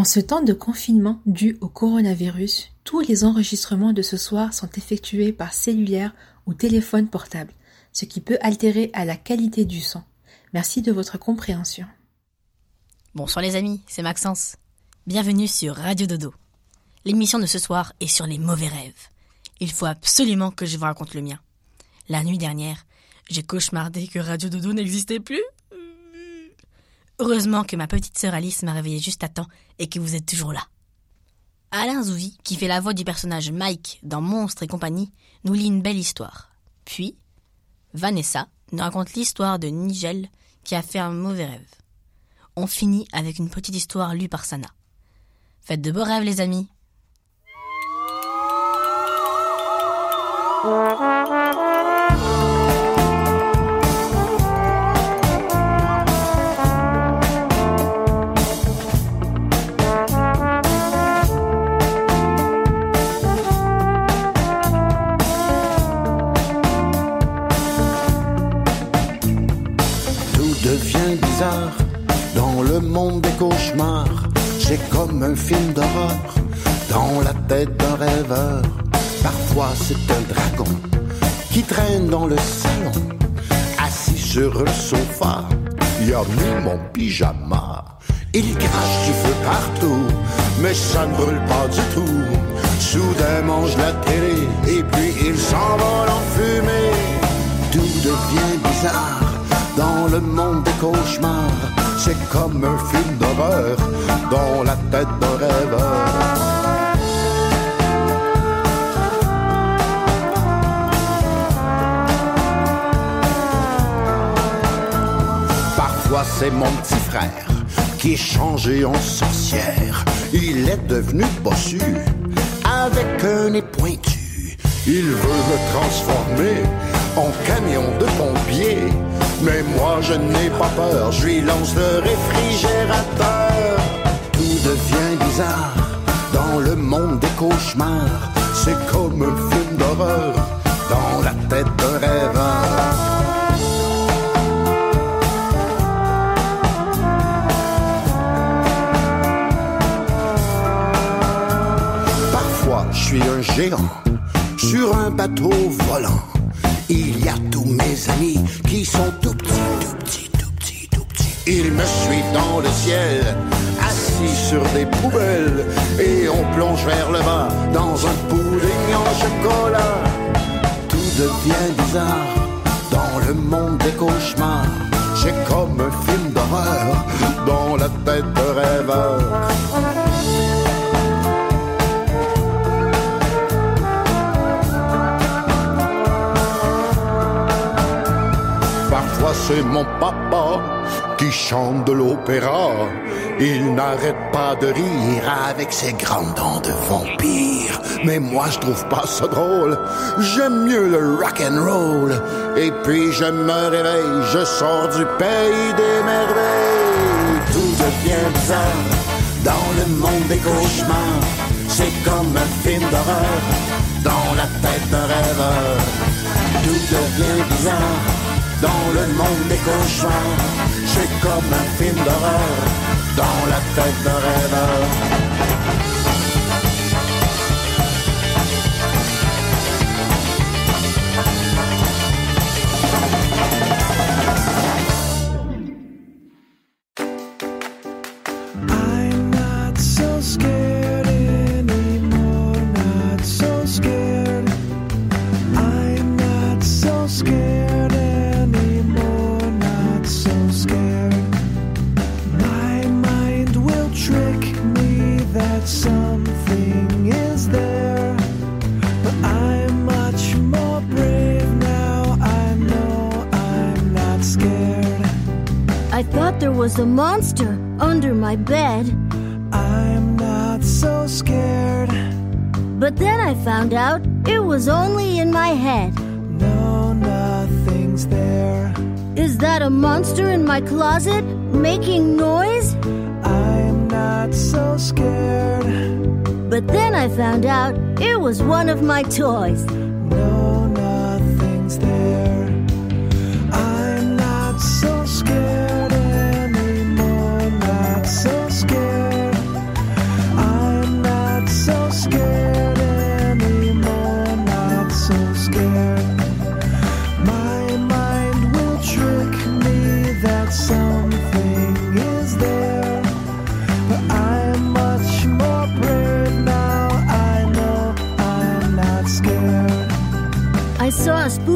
En ce temps de confinement dû au coronavirus, tous les enregistrements de ce soir sont effectués par cellulaire ou téléphone portable, ce qui peut altérer à la qualité du son. Merci de votre compréhension. Bonsoir les amis, c'est Maxence. Bienvenue sur Radio Dodo. L'émission de ce soir est sur les mauvais rêves. Il faut absolument que je vous raconte le mien. La nuit dernière, j'ai cauchemardé que Radio Dodo n'existait plus. Heureusement que ma petite sœur Alice m'a réveillé juste à temps et que vous êtes toujours là. Alain Zouvi, qui fait la voix du personnage Mike dans Monstres et compagnie, nous lit une belle histoire. Puis, Vanessa nous raconte l'histoire de Nigel qui a fait un mauvais rêve. On finit avec une petite histoire lue par Sana. Faites de beaux rêves les amis. Le monde des cauchemars. C'est comme un film d'horreur dans la tête d'un rêveur. Parfois c'est un dragon qui traîne dans le salon, assis sur le sofa. Il a mis mon pyjama. Il crache du feu partout, mais ça ne brûle pas du tout. Soudain mange la télé et puis il s'envole en fumée. Tout devient bizarre dans le monde des cauchemars. C'est comme un film d'horreur dans la tête d'un rêveur. Parfois c'est mon petit frère qui est changé en sorcière. Il est devenu bossu avec un nez pointu. Il veut me transformer en camion de pompier. Mais moi je n'ai pas peur, je lui lance le réfrigérateur. Tout devient bizarre dans le monde des cauchemars. C'est comme un film d'horreur dans la tête d'un rêveur. Parfois, je suis un géant sur un bateau volant. Il y a tous mes amis qui sont tout petits, tout petits, tout petits, tout petits. Ils me suivent dans le ciel, assis sur des poubelles, et on plonge vers le bas dans un pudding en chocolat. Tout devient bizarre dans le monde des cauchemars. C'est comme un film d'horreur dans la tête de rêveur. C'est mon papa qui chante de l'opéra. Il n'arrête pas de rire avec ses grandes dents de vampire. Mais moi je trouve pas ça drôle. J'aime mieux le rock and roll. Et puis je me réveille, je sors du pays des merveilles. Tout devient bizarre dans le monde des cauchemars. C'est comme un film d'horreur dans la tête d'un rêveur. Tout devient bizarre dans le monde des cauchemars. C'est comme un film d'horreur dans la tête d'un rêveur. Was a monster under my bed. I'm not so scared. But then I found out it was only in my head. No, nothing's there. Is that a monster in my closet making noise? I'm not so scared. But then I found out it was one of my toys.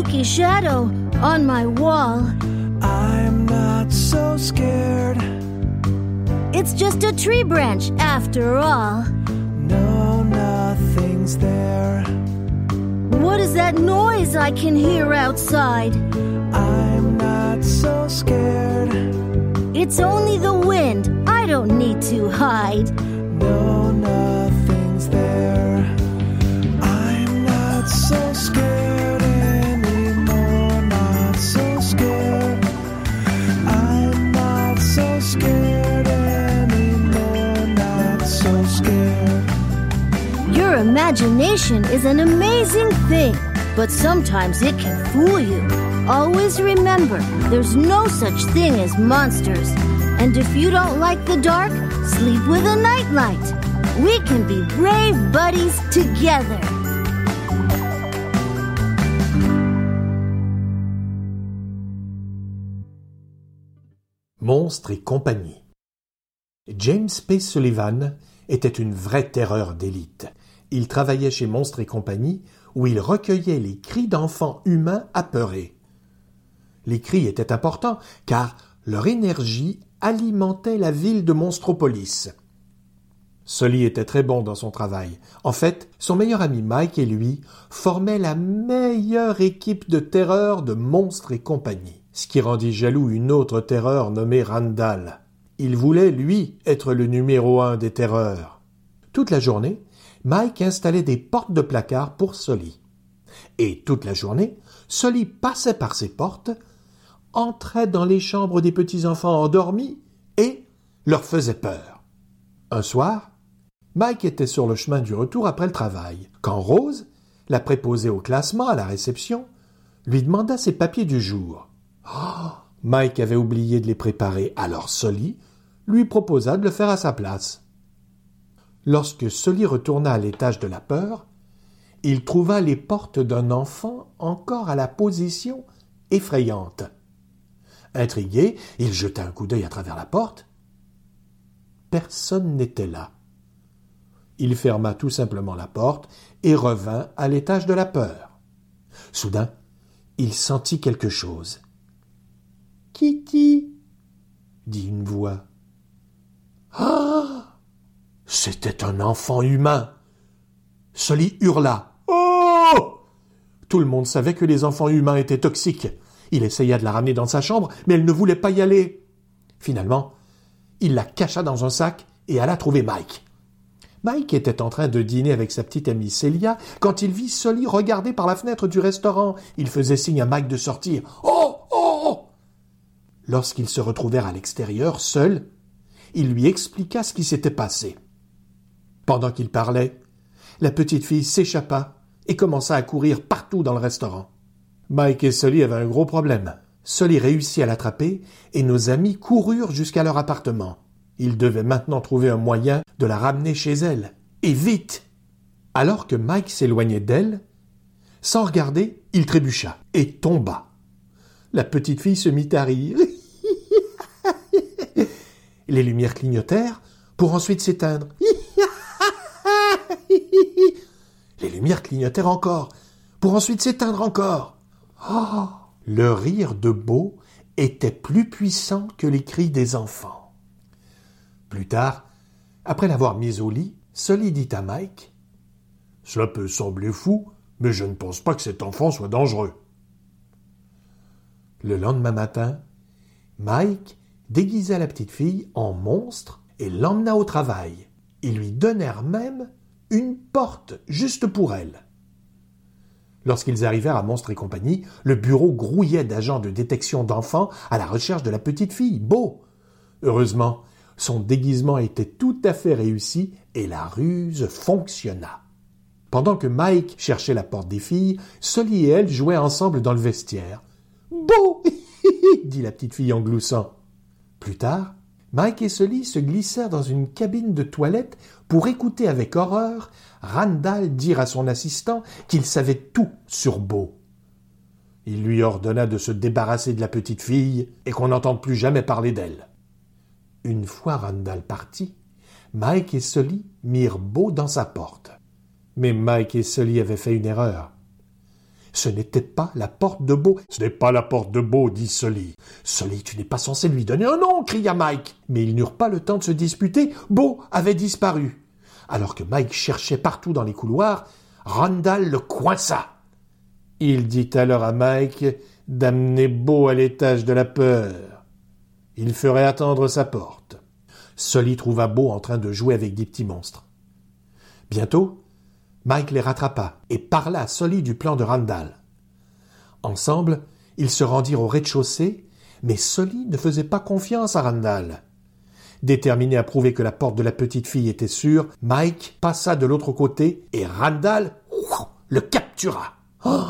Spooky shadow on my wall. I'm not so scared. It's just a tree branch after all. No, nothing's there. What is that noise I can hear outside? I'm not so scared. It's only the wind. I don't need to hide. Imagination is an amazing thing, but sometimes it can fool you. Always remember, there's no such thing as monsters. And if you don't like the dark, sleep with a nightlight. We can be brave buddies together. Monstres et compagnie. James P. Sullivan était une vraie terreur d'élite. Il travaillait chez Monstres et compagnie où il recueillait les cris d'enfants humains apeurés. Les cris étaient importants car leur énergie alimentait la ville de Monstropolis. Sully était très bon dans son travail. En fait, son meilleur ami Mike et lui formaient la meilleure équipe de terreur de Monstres et compagnie, ce qui rendit jaloux une autre terreur nommée Randall. Il voulait, lui, être le numéro un des terreurs. Toute la journée, Mike installait des portes de placard pour Sully. Et toute la journée, Sully passait par ces portes, entrait dans les chambres des petits-enfants endormis et leur faisait peur. Un soir, Mike était sur le chemin du retour après le travail, quand Rose, la préposée au classement à la réception, lui demanda ses papiers du jour. Oh, Mike avait oublié de les préparer, alors Sully lui proposa de le faire à sa place. Lorsque Sully retourna à l'étage de la peur, il trouva les portes d'un enfant encore à la position effrayante. Intrigué, il jeta un coup d'œil à travers la porte. Personne n'était là. Il ferma tout simplement la porte et revint à l'étage de la peur. Soudain, il sentit quelque chose. Kitty dit une voix. Ah C'était un enfant humain. Sully hurla. Oh Tout le monde savait que les enfants humains étaient toxiques. Il essaya de la ramener dans sa chambre, mais elle ne voulait pas y aller. Finalement, il la cacha dans un sac et alla trouver Mike. Mike était en train de dîner avec sa petite amie Célia quand il vit Sully regarder par la fenêtre du restaurant. Il faisait signe à Mike de sortir. Oh Oh oh Lorsqu'ils se retrouvèrent à l'extérieur, seuls, il lui expliqua ce qui s'était passé. Pendant qu'il parlait, la petite fille s'échappa et commença à courir partout dans le restaurant. Mike et Sully avaient un gros problème. Sully réussit à l'attraper et nos amis coururent jusqu'à leur appartement. Ils devaient maintenant trouver un moyen de la ramener chez elle. Et vite. Alors que Mike s'éloignait d'elle, sans regarder, il trébucha et tomba. La petite fille se mit à rire. Les lumières clignotèrent pour ensuite s'éteindre. Les lumières clignotèrent encore pour ensuite s'éteindre encore. Oh, le rire de Beau était plus puissant que les cris des enfants. Plus tard, après l'avoir mise au lit, Sully dit à Mike Cela peut sembler fou, mais je ne pense pas que cet enfant soit dangereux. Le lendemain matin, Mike déguisa la petite fille en monstre et l'emmena au travail. Ils lui donnèrent même une porte juste pour elle. Lorsqu'ils arrivèrent à Monstre et compagnie, le bureau grouillait d'agents de détection d'enfants à la recherche de la petite fille, Beau. Heureusement, son déguisement était tout à fait réussi et la ruse fonctionna. Pendant que Mike cherchait la porte des filles, Sully et elle jouaient ensemble dans le vestiaire. Beau dit la petite fille en gloussant. Plus tard, Mike et Sully se glissèrent dans une cabine de toilette pour écouter avec horreur Randall dire à son assistant qu'il savait tout sur Beau. Il lui ordonna de se débarrasser de la petite fille et qu'on n'entende plus jamais parler d'elle. Une fois Randall parti, Mike et Sully mirent Beau dans sa porte. Mais Mike et Sully avaient fait une erreur. Ce n'était pas la porte de Beau. Ce n'est pas la porte de Beau, dit Sully. Sully, tu n'es pas censé lui donner un nom, cria Mike. Mais ils n'eurent pas le temps de se disputer. Beau avait disparu. Alors que Mike cherchait partout dans les couloirs, Randall le coinça. Il dit alors à Mike d'amener Beau à l'étage de la peur. Il ferait attendre sa porte. Sully trouva Beau en train de jouer avec des petits monstres. Bientôt, Mike les rattrapa et parla à Sully du plan de Randall. Ensemble, ils se rendirent au rez-de-chaussée, mais Sully ne faisait pas confiance à Randall. Déterminé à prouver que la porte de la petite fille était sûre, Mike passa de l'autre côté et Randall le captura. Oh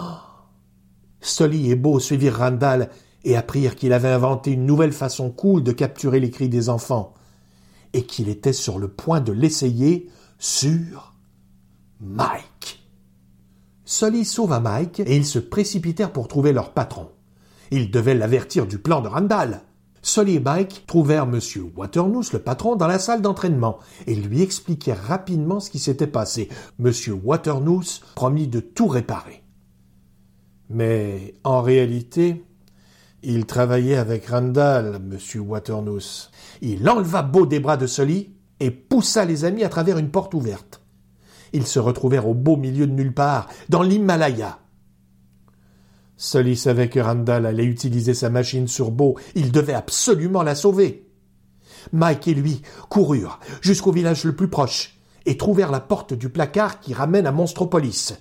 et Beau suivirent Randall et apprirent qu'il avait inventé une nouvelle façon cool de capturer les cris des enfants, et qu'il était sur le point de l'essayer sur Mike. Sully sauva Mike et ils se précipitèrent pour trouver leur patron. Ils devaient l'avertir du plan de Randall. Sully et Mike trouvèrent M. Waternoose, le patron, dans la salle d'entraînement et lui expliquèrent rapidement ce qui s'était passé. M. Waternoose promit de tout réparer. Mais en réalité, il travaillait avec Randall, M. Waternoose. Il enleva Beau des bras de Sully et poussa les amis à travers une porte ouverte. Ils se retrouvèrent au beau milieu de nulle part, dans l'Himalaya. Sully savait que Randall allait utiliser sa machine sur Beau. Il devait absolument la sauver. Mike et lui coururent jusqu'au village le plus proche et trouvèrent la porte du placard qui ramène à Monstropolis.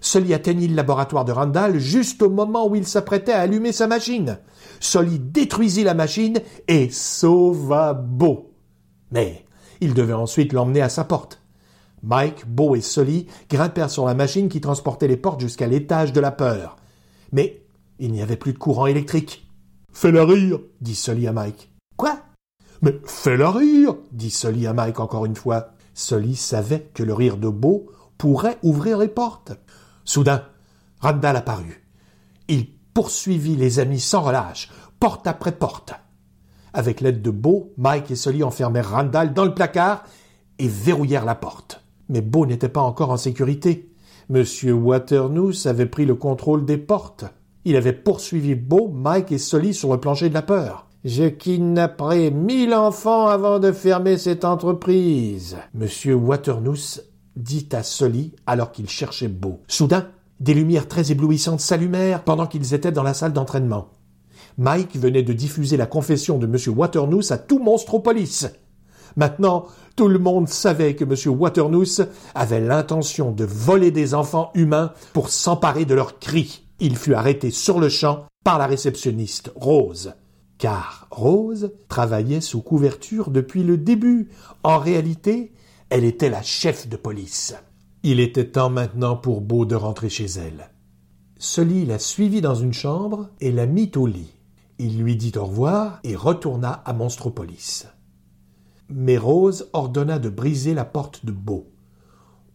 Sully atteignit le laboratoire de Randall juste au moment où il s'apprêtait à allumer sa machine. Sully détruisit la machine et sauva Beau. Mais il devait ensuite l'emmener à sa porte. Mike, Beau et Sully grimpèrent sur la machine qui transportait les portes jusqu'à l'étage de la peur. Mais il n'y avait plus de courant électrique. Fais-la rire, dit Sully à Mike. Quoi? Mais fais-la rire, dit Sully à Mike encore une fois. Sully savait que le rire de Beau pourrait ouvrir les portes. Soudain, Randall apparut. Il poursuivit les amis sans relâche, porte après porte. Avec l'aide de Beau, Mike et Sully enfermèrent Randall dans le placard et verrouillèrent la porte. Mais Beau n'était pas encore en sécurité. Monsieur Waternoose avait pris le contrôle des portes. Il avait poursuivi Beau, Mike et Sully sur le plancher de la peur. Je kidnapperai mille enfants avant de fermer cette entreprise. Monsieur Waternoose dit à Sully alors qu'il cherchait Beau. Soudain, des lumières très éblouissantes s'allumèrent pendant qu'ils étaient dans la salle d'entraînement. Mike venait de diffuser la confession de Monsieur Waternoose à tout Monstropolis. Maintenant, tout le monde savait que M. Waternoose avait l'intention de voler des enfants humains pour s'emparer de leurs cris. Il fut arrêté sur le champ par la réceptionniste Rose. Car Rose travaillait sous couverture depuis le début. En réalité, elle était la chef de police. Il était temps maintenant pour Beau de rentrer chez elle. Sully la suivit dans une chambre et la mit au lit. Il lui dit au revoir et retourna à Monstropolis. Mais Rose ordonna de briser la porte de Beau.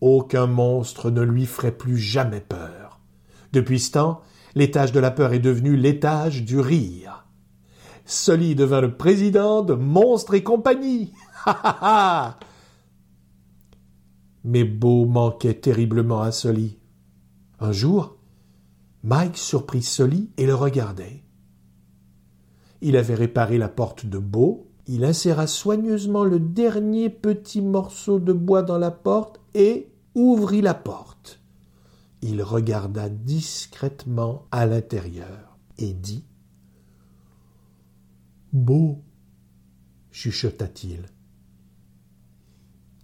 Aucun monstre ne lui ferait plus jamais peur. Depuis ce temps, l'étage de la peur est devenu l'étage du rire. Sully devint le président de Monstres et compagnie. Ha ha ha Mais Beau manquait terriblement à Sully. Un jour, Mike surprit Sully et le regardait. Il avait réparé la porte de Beau, il inséra soigneusement le dernier petit morceau de bois dans la porte et ouvrit la porte. Il regarda discrètement à l'intérieur et dit Beau, chuchota-t-il.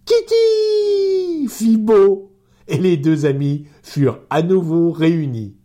Kitty fit Beau, et les deux amis furent à nouveau réunis.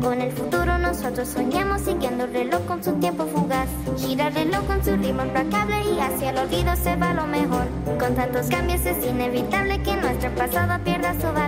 Con el futuro nosotros soñamos siguiendo el reloj con su tiempo fugaz. Gira el reloj con su ritmo implacable y hacia el olvido se va lo mejor. Con tantos cambios es inevitable que nuestro pasado pierda su valor.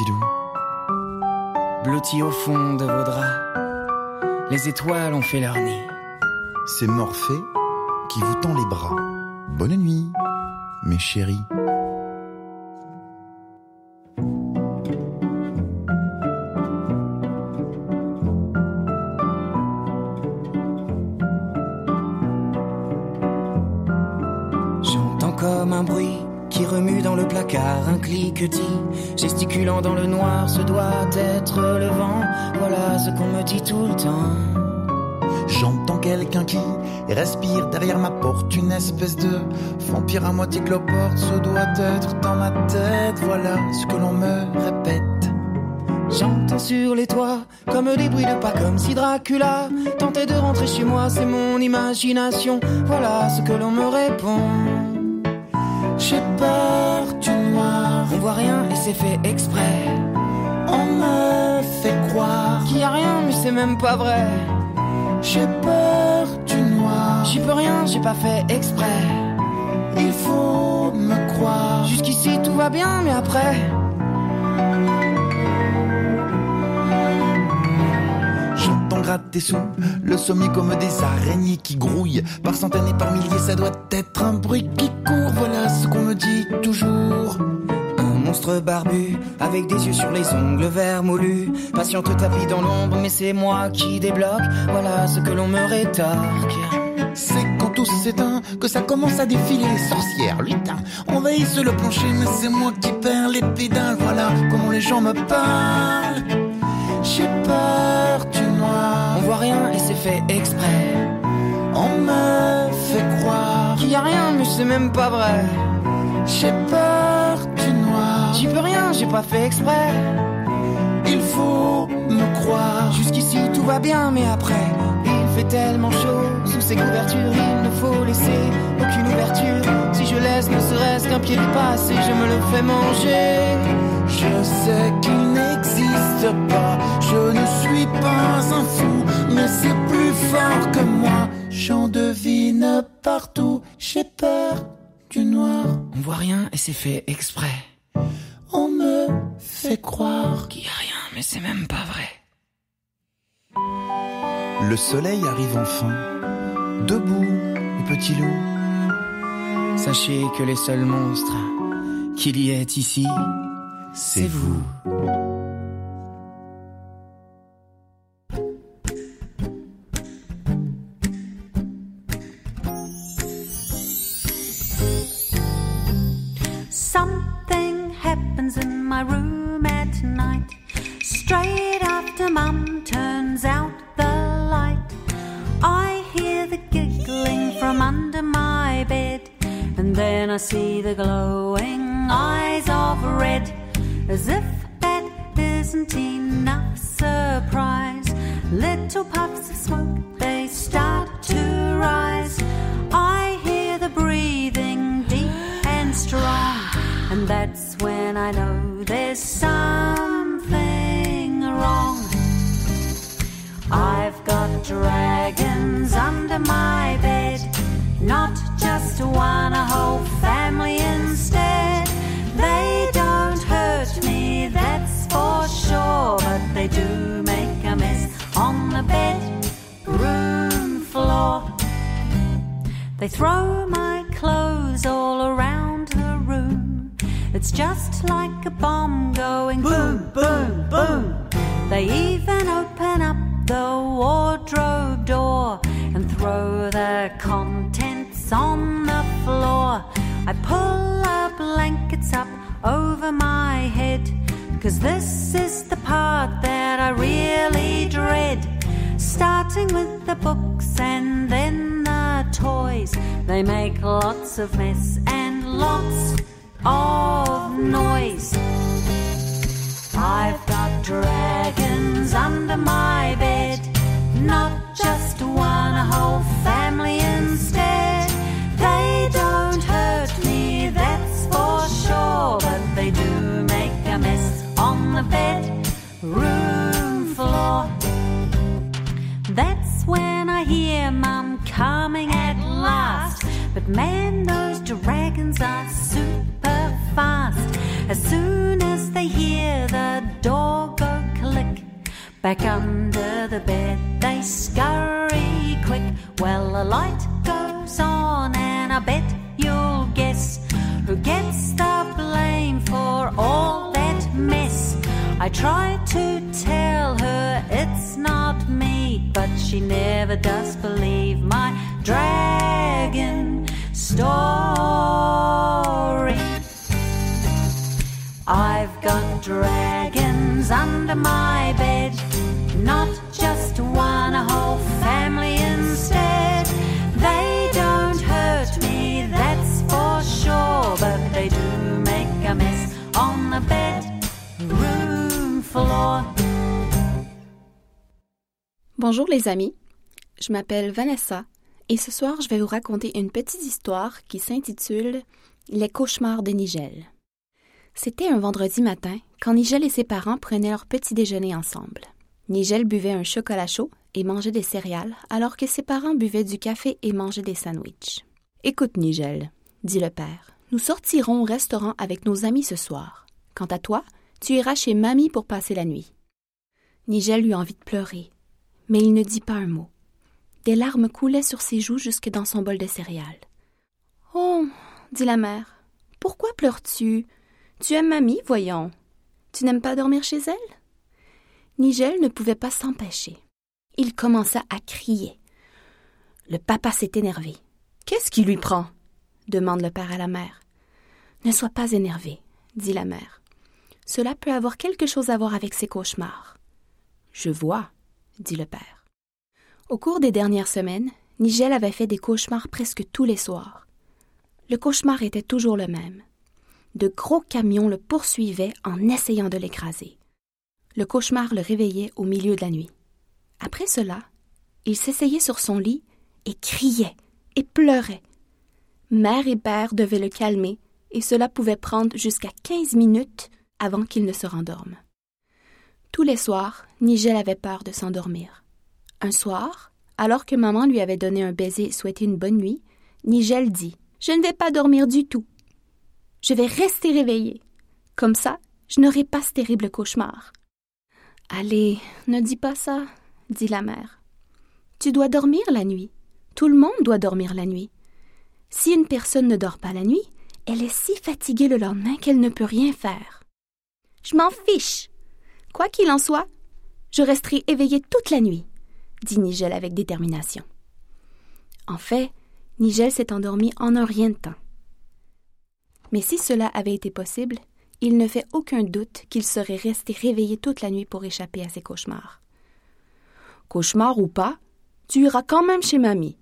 Petit loup. Blotti au fond de vos draps. Les étoiles ont fait leur nid. C'est Morphée qui vous tend les bras. Bonne nuit, mes chéris. J'entends comme un bruit remue dans le placard, un cliquetis, gesticulant dans le noir, ce doit être le vent. Voilà ce qu'on me dit tout le temps. J'entends quelqu'un qui respire derrière ma porte, une espèce de vampire à moitié cloporte. Ce doit être dans ma tête, voilà ce que l'on me répète. J'entends sur les toits comme des bruits de pas, comme si Dracula tentait de rentrer chez moi. C'est mon imagination, voilà ce que l'on me répond. J'ai peur du noir, on voit rien et c'est fait exprès. On me fait croire qu'il y a rien, mais c'est même pas vrai. J'ai peur du noir, j'y peux rien, j'ai pas fait exprès. Il faut me croire. Jusqu'ici tout va bien, mais après. Le sommier comme des araignées qui grouillent. Par centaines et par milliers, ça doit être un bruit qui court. Voilà ce qu'on me dit toujours. Un monstre barbu, avec des yeux sur les ongles verts moulus. Patiente tapis dans l'ombre, mais c'est moi qui débloque. Voilà ce que l'on me rétorque. C'est quand tout s'éteint que ça commence à défiler. Sorcière, lutin, envahissent le plancher, mais c'est moi qui perds les pédales. Voilà comment les gens me parlent. Noir. On voit et c'est fait exprès. On me fait croire qu'il y a rien, mais c'est même pas vrai. J'ai peur du noir. J'y peux rien, j'ai pas fait exprès. Il faut me croire. Jusqu'ici tout va bien, mais après, il fait tellement chaud. Sous ces couvertures, il ne faut laisser aucune ouverture. Si je laisse ne serait-ce qu'un pied dépassé, je me le fais manger. Je sais qu'il n'existe pas. Je ne suis pas un fou, mais c'est plus fort que moi. J'en devine partout. J'ai peur du noir. On voit rien et c'est fait exprès. On me fait croire qu'il y a rien, mais c'est même pas vrai. Le soleil arrive enfin. Debout, les petits loups. Sachez que les seuls monstres qu'il y ait ici, c'est vous. They throw my clothes all around the room. It's just like a bomb going boom, boom, boom. They even open up the wardrobe door and throw the contents on the floor. I pull the blankets up over my head. Cause this is the part that I really dread. Starting with the books and then the toys. They make lots of mess and lots of noise. I've got dragons under my bed. Not just one, a whole family instead. They don't hurt me, that's for sure. But they do make a mess on the bedroom floor. I hear Mum coming at last. But man, those dragons are super fast. As soon as they hear the door go click, back under the bed they scurry quick. Well, a light goes on, and I bet you'll guess who gets the blame for all. I try to tell her it's not me, but she never does believe my dragon story. I've got dragons under my bed, not just one, a whole family Bonjour les amis, je m'appelle Vanessa et ce soir je vais vous raconter une petite histoire qui s'intitule Les cauchemars de Nigel. C'était un vendredi matin quand Nigel et ses parents prenaient leur petit déjeuner ensemble. Nigel buvait un chocolat chaud et mangeait des céréales alors que ses parents buvaient du café et mangeaient des sandwichs. Écoute Nigel, dit le père, nous sortirons au restaurant avec nos amis ce soir. Quant à toi, tu iras chez mamie pour passer la nuit. Nigel eut envie de pleurer, mais il ne dit pas un mot. Des larmes coulaient sur ses joues jusque dans son bol de céréales. Oh, dit la mère, pourquoi pleures-tu? Tu aimes mamie, voyons. Tu n'aimes pas dormir chez elle? Nigel ne pouvait pas s'empêcher. Il commença à crier. Le papa s'est énervé. Qu'est-ce qui lui prend? demande le père à la mère. Ne sois pas énervé, dit la mère. Cela peut avoir quelque chose à voir avec ses cauchemars. Je vois, dit le père. Au cours des dernières semaines, Nigel avait fait des cauchemars presque tous les soirs. Le cauchemar était toujours le même. De gros camions le poursuivaient en essayant de l'écraser. Le cauchemar le réveillait au milieu de la nuit. Après cela, il s'essayait sur son lit et criait et pleurait. Mère et père devaient le calmer et cela pouvait prendre jusqu'à quinze minutes avant qu'il ne se rendorme. Tous les soirs, Nigel avait peur de s'endormir. Un soir, alors que maman lui avait donné un baiser et souhaité une bonne nuit, Nigel dit Je ne vais pas dormir du tout. Je vais rester réveillé. Comme ça, je n'aurai pas ce terrible cauchemar. Allez, ne dis pas ça, dit la mère. Tu dois dormir la nuit. Tout le monde doit dormir la nuit. Si une personne ne dort pas la nuit, elle est si fatiguée le lendemain qu'elle ne peut rien faire. Je m'en fiche. Quoi qu'il en soit, je resterai éveillée toute la nuit, dit Nigel avec détermination. En fait, Nigel s'est endormi en un rien de temps. Mais si cela avait été possible, il ne fait aucun doute qu'il serait resté réveillé toute la nuit pour échapper à ses cauchemars. Cauchemar ou pas, tu iras quand même chez mamie.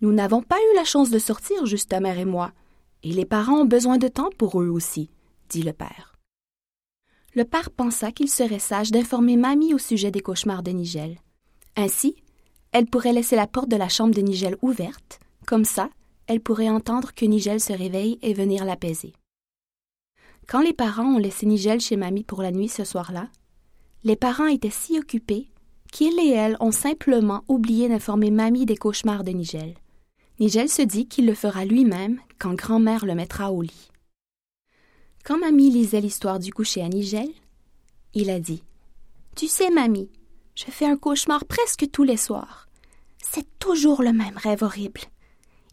Nous n'avons pas eu la chance de sortir, juste ta mère et moi, et les parents ont besoin de temps pour eux aussi, dit le père. Le père pensa qu'il serait sage d'informer mamie au sujet des cauchemars de Nigel. Ainsi, elle pourrait laisser la porte de la chambre de Nigel ouverte, comme ça, elle pourrait entendre que Nigel se réveille et venir l'apaiser. Quand les parents ont laissé Nigel chez mamie pour la nuit ce soir-là, les parents étaient si occupés qu'ils et elle ont simplement oublié d'informer mamie des cauchemars de Nigel. Nigel se dit qu'il le fera lui-même quand grand-mère le mettra au lit. Quand mamie lisait l'histoire du coucher à Nigel, il a dit Tu sais, mamie, je fais un cauchemar presque tous les soirs. C'est toujours le même rêve horrible.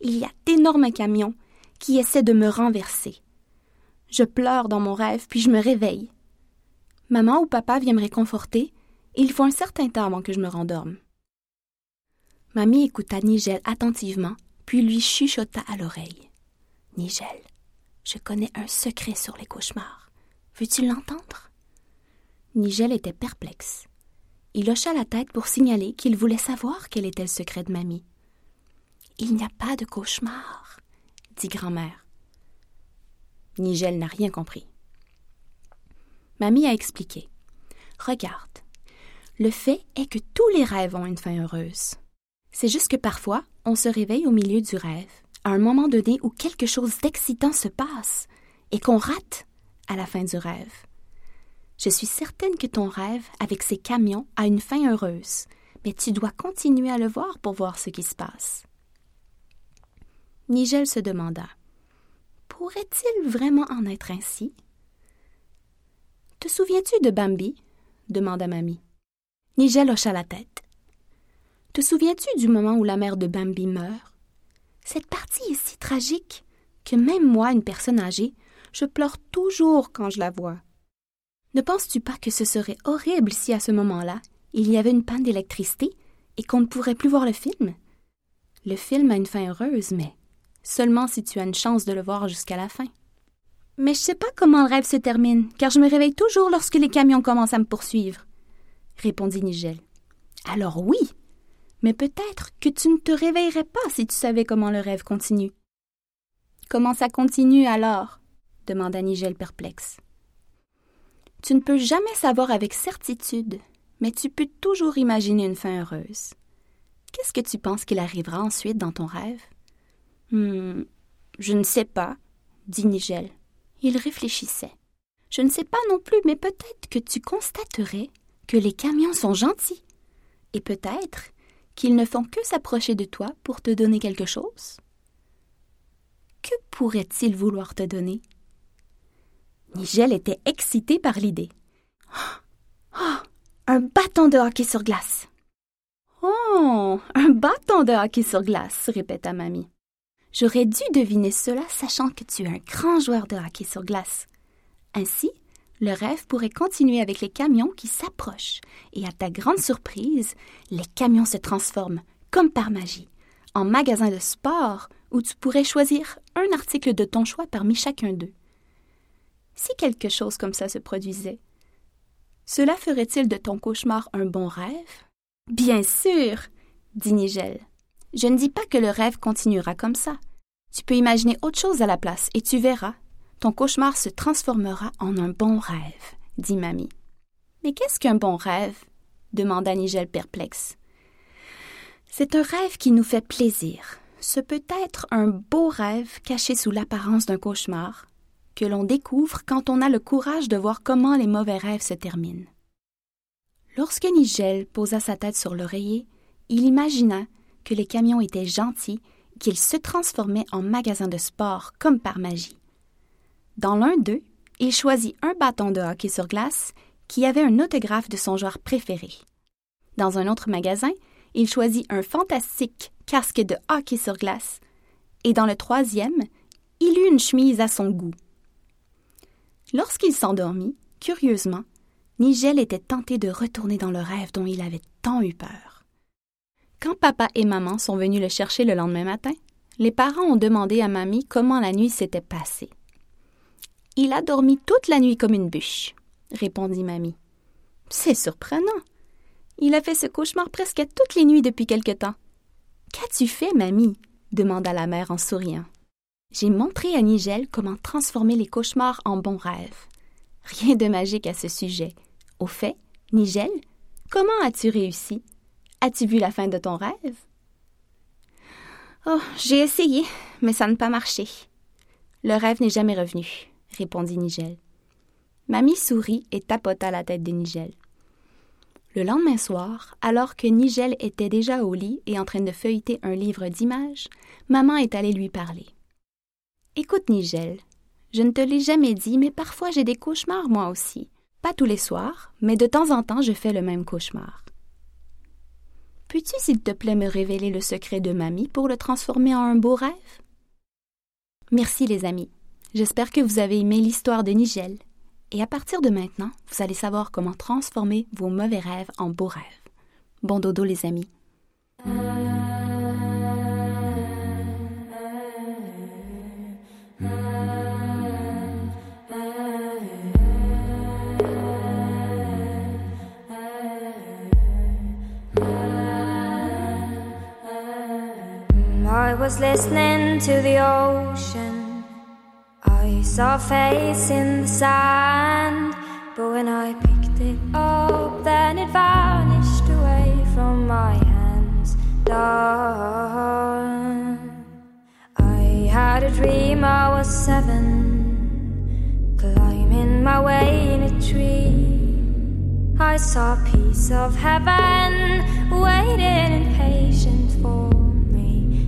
Il y a d'énormes camions qui essaient de me renverser. Je pleure dans mon rêve, puis je me réveille. Maman ou papa vient me réconforter, et il faut un certain temps avant que je me rendorme. Mamie écouta Nigel attentivement, puis lui chuchota à l'oreille. Nigel, je connais un secret sur les cauchemars. Veux-tu l'entendre? Nigel était perplexe. Il hocha la tête pour signaler qu'il voulait savoir quel était le secret de mamie. Il n'y a pas de cauchemar, dit grand-mère. Nigel n'a rien compris. Mamie a expliqué. Regarde, le fait est que tous les rêves ont une fin heureuse. C'est juste que parfois, on se réveille au milieu du rêve, à un moment donné où quelque chose d'excitant se passe, et qu'on rate à la fin du rêve. Je suis certaine que ton rêve, avec ses camions, a une fin heureuse, mais tu dois continuer à le voir pour voir ce qui se passe. Nigel se demanda Pourrait-il vraiment en être ainsi? Te souviens-tu de Bambi? demanda Mamie. Nigel hocha la tête. Te souviens-tu du moment où la mère de Bambi meurt? Cette partie est si tragique que même moi, une personne âgée, je pleure toujours quand je la vois. Ne penses-tu pas que ce serait horrible si à ce moment-là, il y avait une panne d'électricité et qu'on ne pourrait plus voir le film? Le film a une fin heureuse, mais seulement si tu as une chance de le voir jusqu'à la fin. Mais je sais pas comment le rêve se termine, car je me réveille toujours lorsque les camions commencent à me poursuivre, répondit Nigel. Alors oui, mais peut-être que tu ne te réveillerais pas si tu savais comment le rêve continue. Comment ça continue alors? demanda Nigel perplexe. Tu ne peux jamais savoir avec certitude, mais tu peux toujours imaginer une fin heureuse. Qu'est-ce que tu penses qu'il arrivera ensuite dans ton rêve? Hmm, je ne sais pas, dit Nigel. Il réfléchissait. Je ne sais pas non plus, mais peut-être que tu constaterais que les camions sont gentils. Et peut-être qu'ils ne font que s'approcher de toi pour te donner quelque chose? Que pourrait-il vouloir te donner? Nigel était excité par l'idée. Oh, un bâton de hockey sur glace. Oh, un bâton de hockey sur glace, répéta mamie. J'aurais dû deviner cela sachant que tu es un grand joueur de hockey sur glace. Ainsi, le rêve pourrait continuer avec les camions qui s'approchent, et à ta grande surprise, les camions se transforment, comme par magie, en magasin de sport où tu pourrais choisir un article de ton choix parmi chacun d'eux. Si quelque chose comme ça se produisait, cela ferait-il de ton cauchemar un bon rêve? Bien sûr, dit Nigel. Je ne dis pas que le rêve continuera comme ça. Tu peux imaginer autre chose à la place et tu verras, ton cauchemar se transformera en un bon rêve, dit Mamie. Mais qu'est-ce qu'un bon rêve? demanda Nigel perplexe. C'est un rêve qui nous fait plaisir. Ce peut être un beau rêve caché sous l'apparence d'un cauchemar, que l'on découvre quand on a le courage de voir comment les mauvais rêves se terminent. Lorsque Nigel posa sa tête sur l'oreiller, il imagina que les camions étaient gentils qu'ils se transformaient en magasins de sport comme par magie. Dans l'un d'eux, il choisit un bâton de hockey sur glace qui avait un autographe de son joueur préféré. Dans un autre magasin, il choisit un fantastique casque de hockey sur glace. Et dans le troisième, il eut une chemise à son goût. Lorsqu'il s'endormit, curieusement, Nigel était tenté de retourner dans le rêve dont il avait tant eu peur. Quand papa et maman sont venus le chercher le lendemain matin, les parents ont demandé à mamie comment la nuit s'était passée. Il a dormi toute la nuit comme une bûche, répondit mamie. C'est surprenant. Il a fait ce cauchemar presque toutes les nuits depuis quelque temps. Qu'as-tu fait, mamie? demanda la mère en souriant. J'ai montré à Nigel comment transformer les cauchemars en bons rêves. Rien de magique à ce sujet. Au fait, Nigel, comment as-tu réussi? As-tu vu la fin de ton rêve? Oh, j'ai essayé, mais ça n'a pas marché. Le rêve n'est jamais revenu, répondit Nigel. Mamie sourit et tapota la tête de Nigel. Le lendemain soir, alors que Nigel était déjà au lit et en train de feuilleter un livre d'images, maman est allée lui parler. Écoute, Nigel, je ne te l'ai jamais dit, mais parfois j'ai des cauchemars moi aussi. Pas tous les soirs, mais de temps en temps je fais le même cauchemar. Peux-tu, s'il te plaît, me révéler le secret de mamie pour le transformer en un beau rêve? Merci, les amis. J'espère que vous avez aimé l'histoire de Nigel. Et à partir de maintenant, vous allez savoir comment transformer vos mauvais rêves en beaux rêves. Bon dodo, les amis. I was listening to the ocean. I saw a face in the sand. But when I picked it up, then it vanished away from my hands. I had a dream I was seven, climbing my way in a tree. I saw a piece of heaven waiting impatient for me.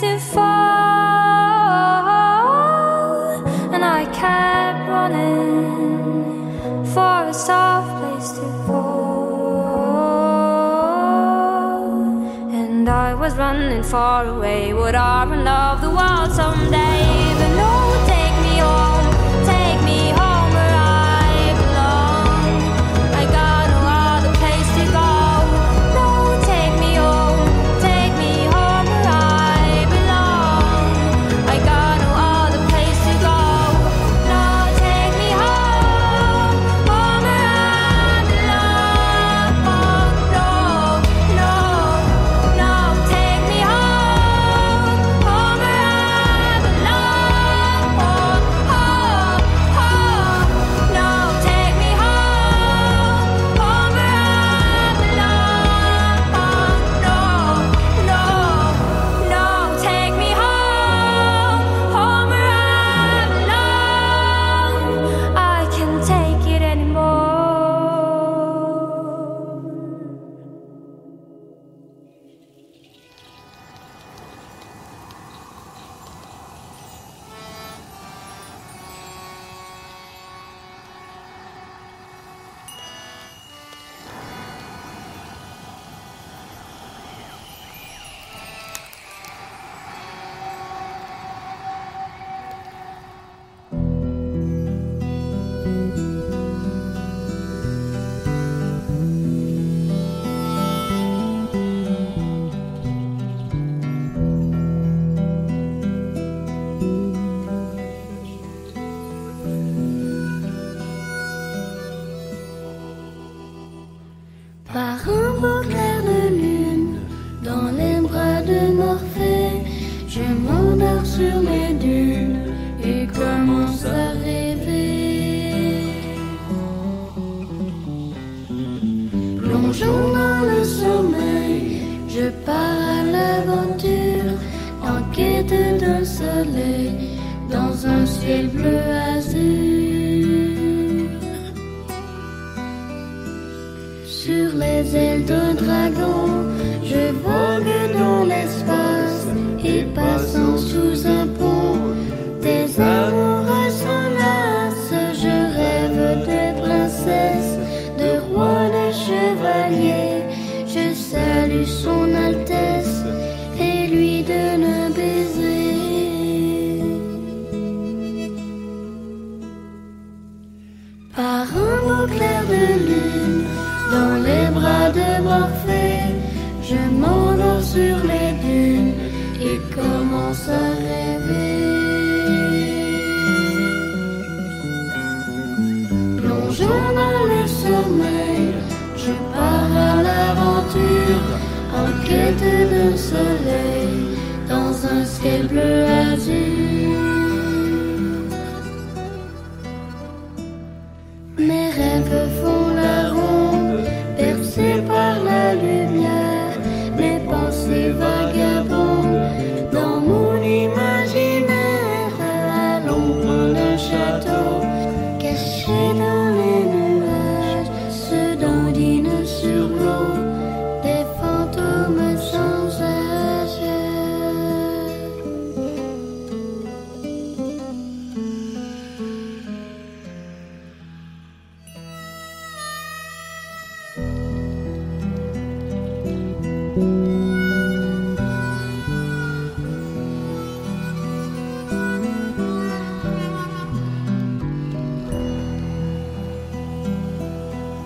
to fall, and I kept running for a soft place to fall. And I was running far away, would I run love the world someday? Sur les ailes d'un dragon, je vogue dans l'espace et passant sous un pont, des amours s'enlacent. Je rêve des princesses. September as it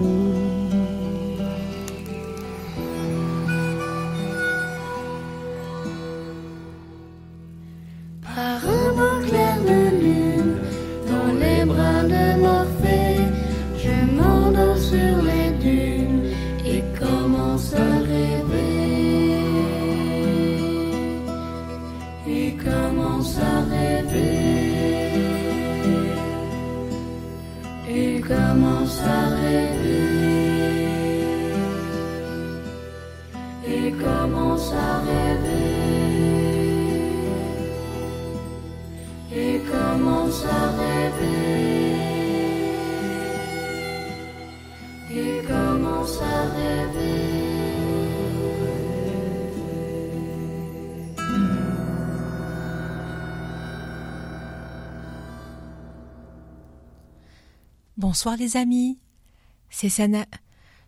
Mm-hmm. Bonsoir les amis, c'est Sana.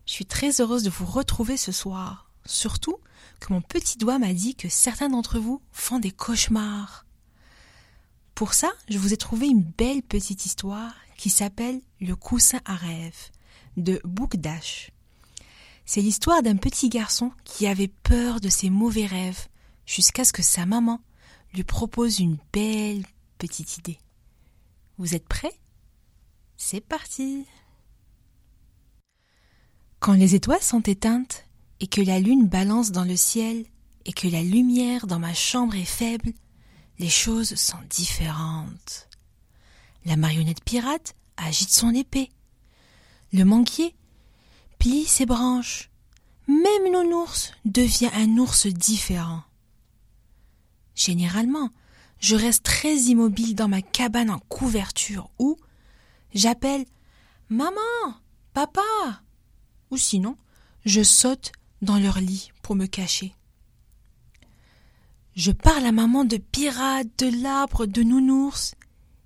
Je suis très heureuse de vous retrouver ce soir. Surtout que mon petit doigt m'a dit que certains d'entre vous font des cauchemars. Pour ça, je vous ai trouvé une belle petite histoire qui s'appelle Le coussin à rêve de Boukdash. C'est l'histoire d'un petit garçon qui avait peur de ses mauvais rêves jusqu'à ce que sa maman lui propose une belle petite idée. Vous êtes prêts? C'est parti Quand les étoiles sont éteintes et que la lune balance dans le ciel et que la lumière dans ma chambre est faible, les choses sont différentes. La marionnette pirate agite son épée. Le manquier plie ses branches. Même nounours devient un ours différent. Généralement, je reste très immobile dans ma cabane en couverture où j'appelle Maman, papa, ou sinon, je saute dans leur lit pour me cacher. Je parle à maman de pirate, de l'arbre, de nounours,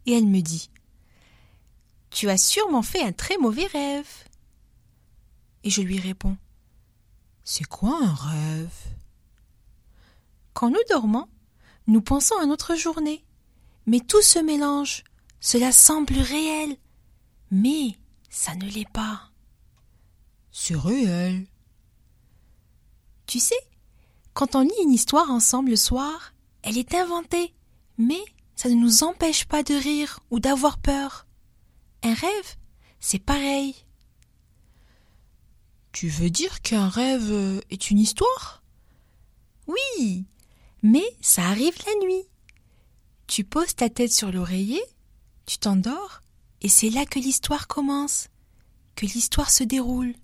et elle me dit Tu as sûrement fait un très mauvais rêve. Et je lui réponds C'est quoi un rêve? Quand nous dormons, nous pensons à notre journée, mais tout se mélange, cela semble réel, mais ça ne l'est pas. C'est réel. Tu sais, quand on lit une histoire ensemble le soir, elle est inventée, mais ça ne nous empêche pas de rire ou d'avoir peur. Un rêve, c'est pareil. Tu veux dire qu'un rêve est une histoire? Oui, mais ça arrive la nuit. Tu poses ta tête sur l'oreiller, tu t'endors, et c'est là que l'histoire commence, que l'histoire se déroule.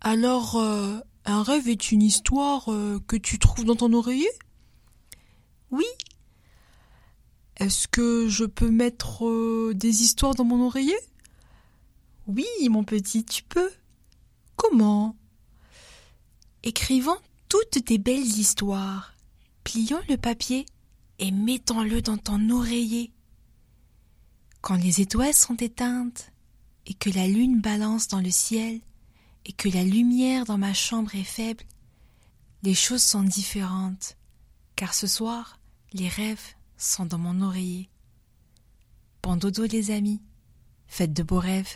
Alors, euh, un rêve est une histoire euh, que tu trouves dans ton oreiller? Oui. Est-ce que je peux mettre euh, des histoires dans mon oreiller? Oui, mon petit, tu peux. Comment? Écrivant toutes tes belles histoires, pliant le papier et mettant-le dans ton oreiller. Quand les étoiles sont éteintes et que la lune balance dans le ciel, et que la lumière dans ma chambre est faible, les choses sont différentes, car ce soir, les rêves sont dans mon oreiller. Bon dodo les amis, faites de beaux rêves.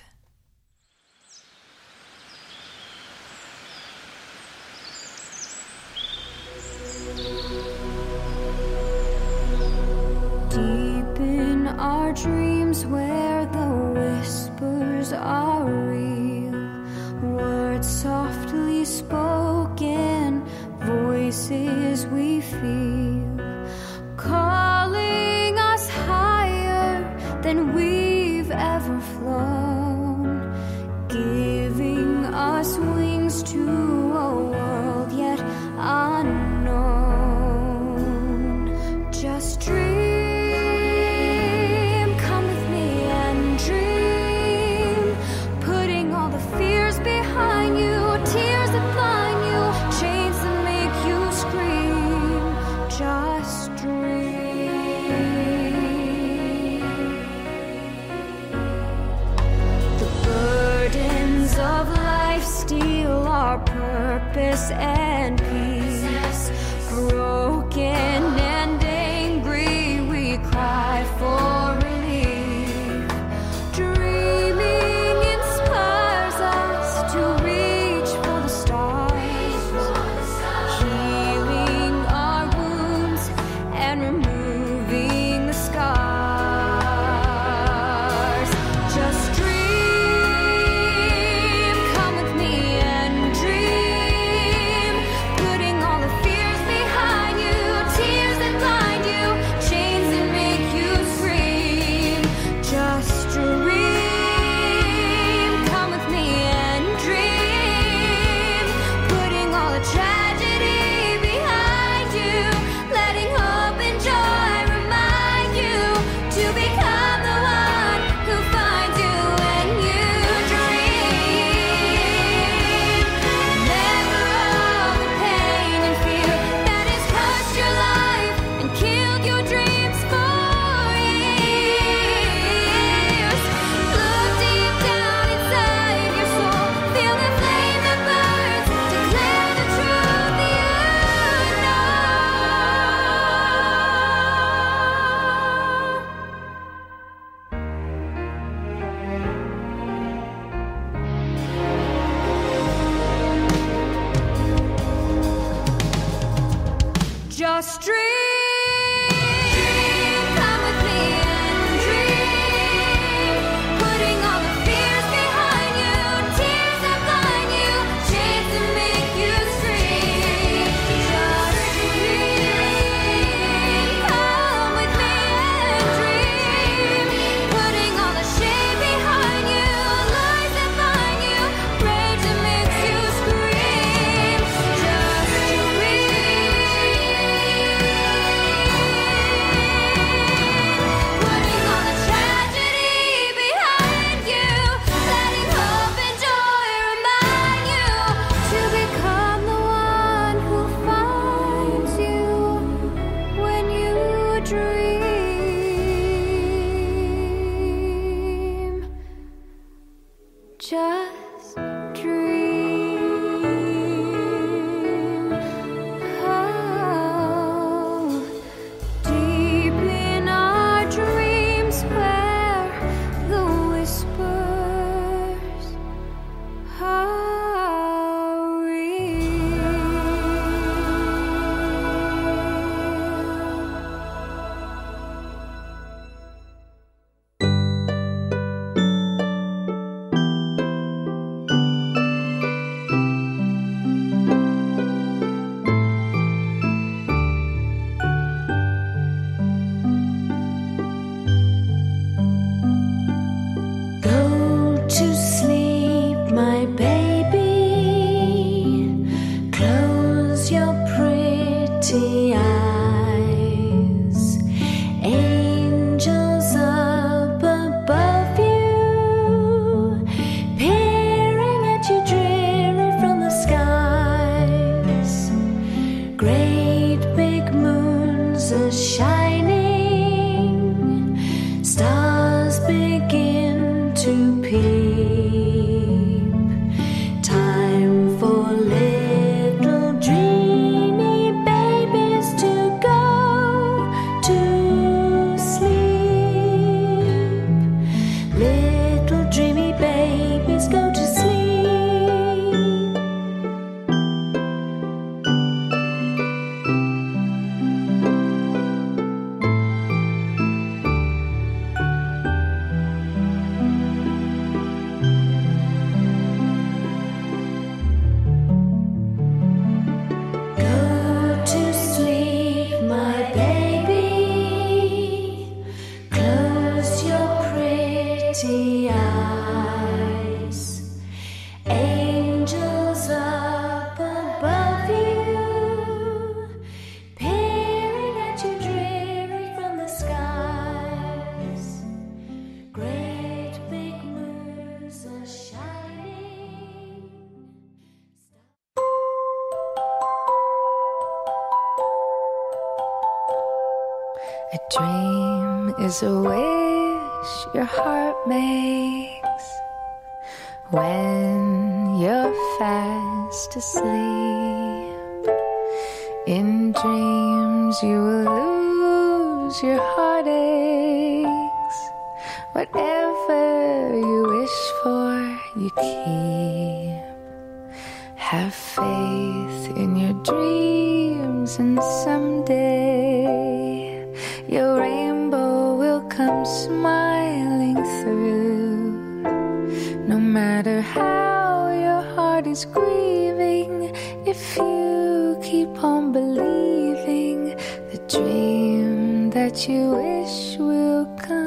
see There's a wish your heart makes when you're fast asleep. In dreams, you will lose your heartaches. Whatever you wish for, you keep. Have faith in your dreams and some. grieving if you keep on believing the dream that you wish will come.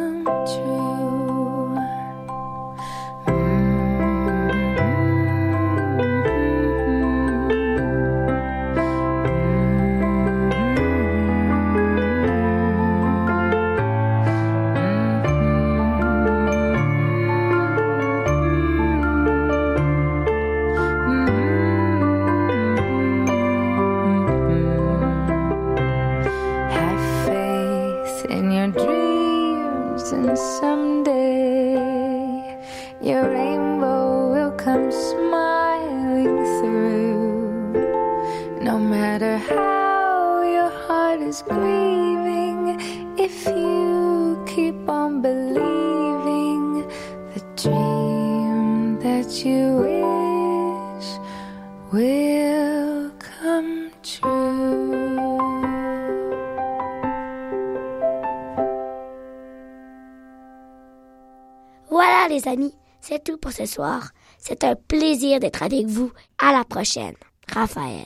Ce soir. C'est un plaisir d'être avec vous. À la prochaine. Raphaël.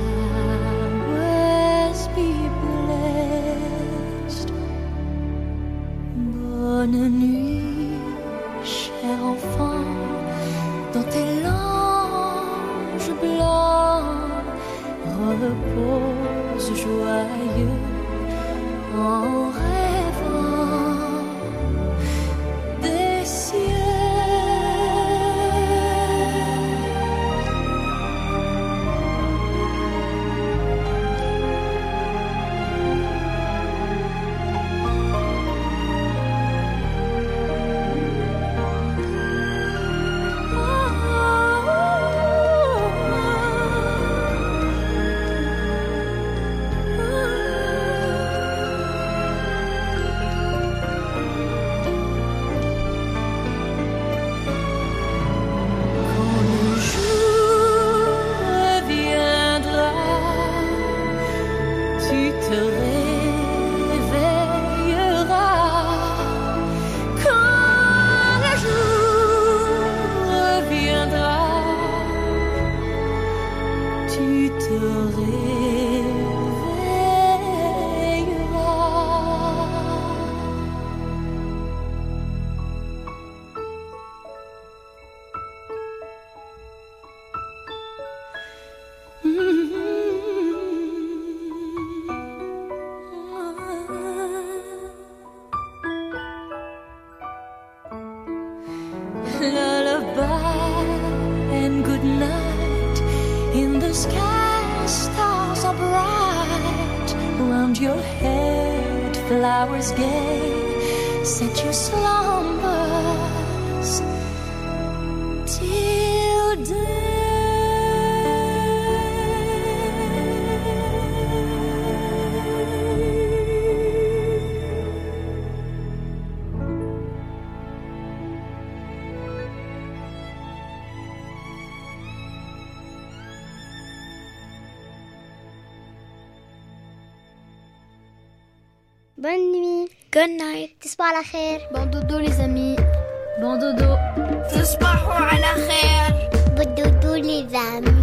تصبحوا على خير. Bon dodo les amis. Bon dodo. تصبحوا على خير Bon dodo les amis.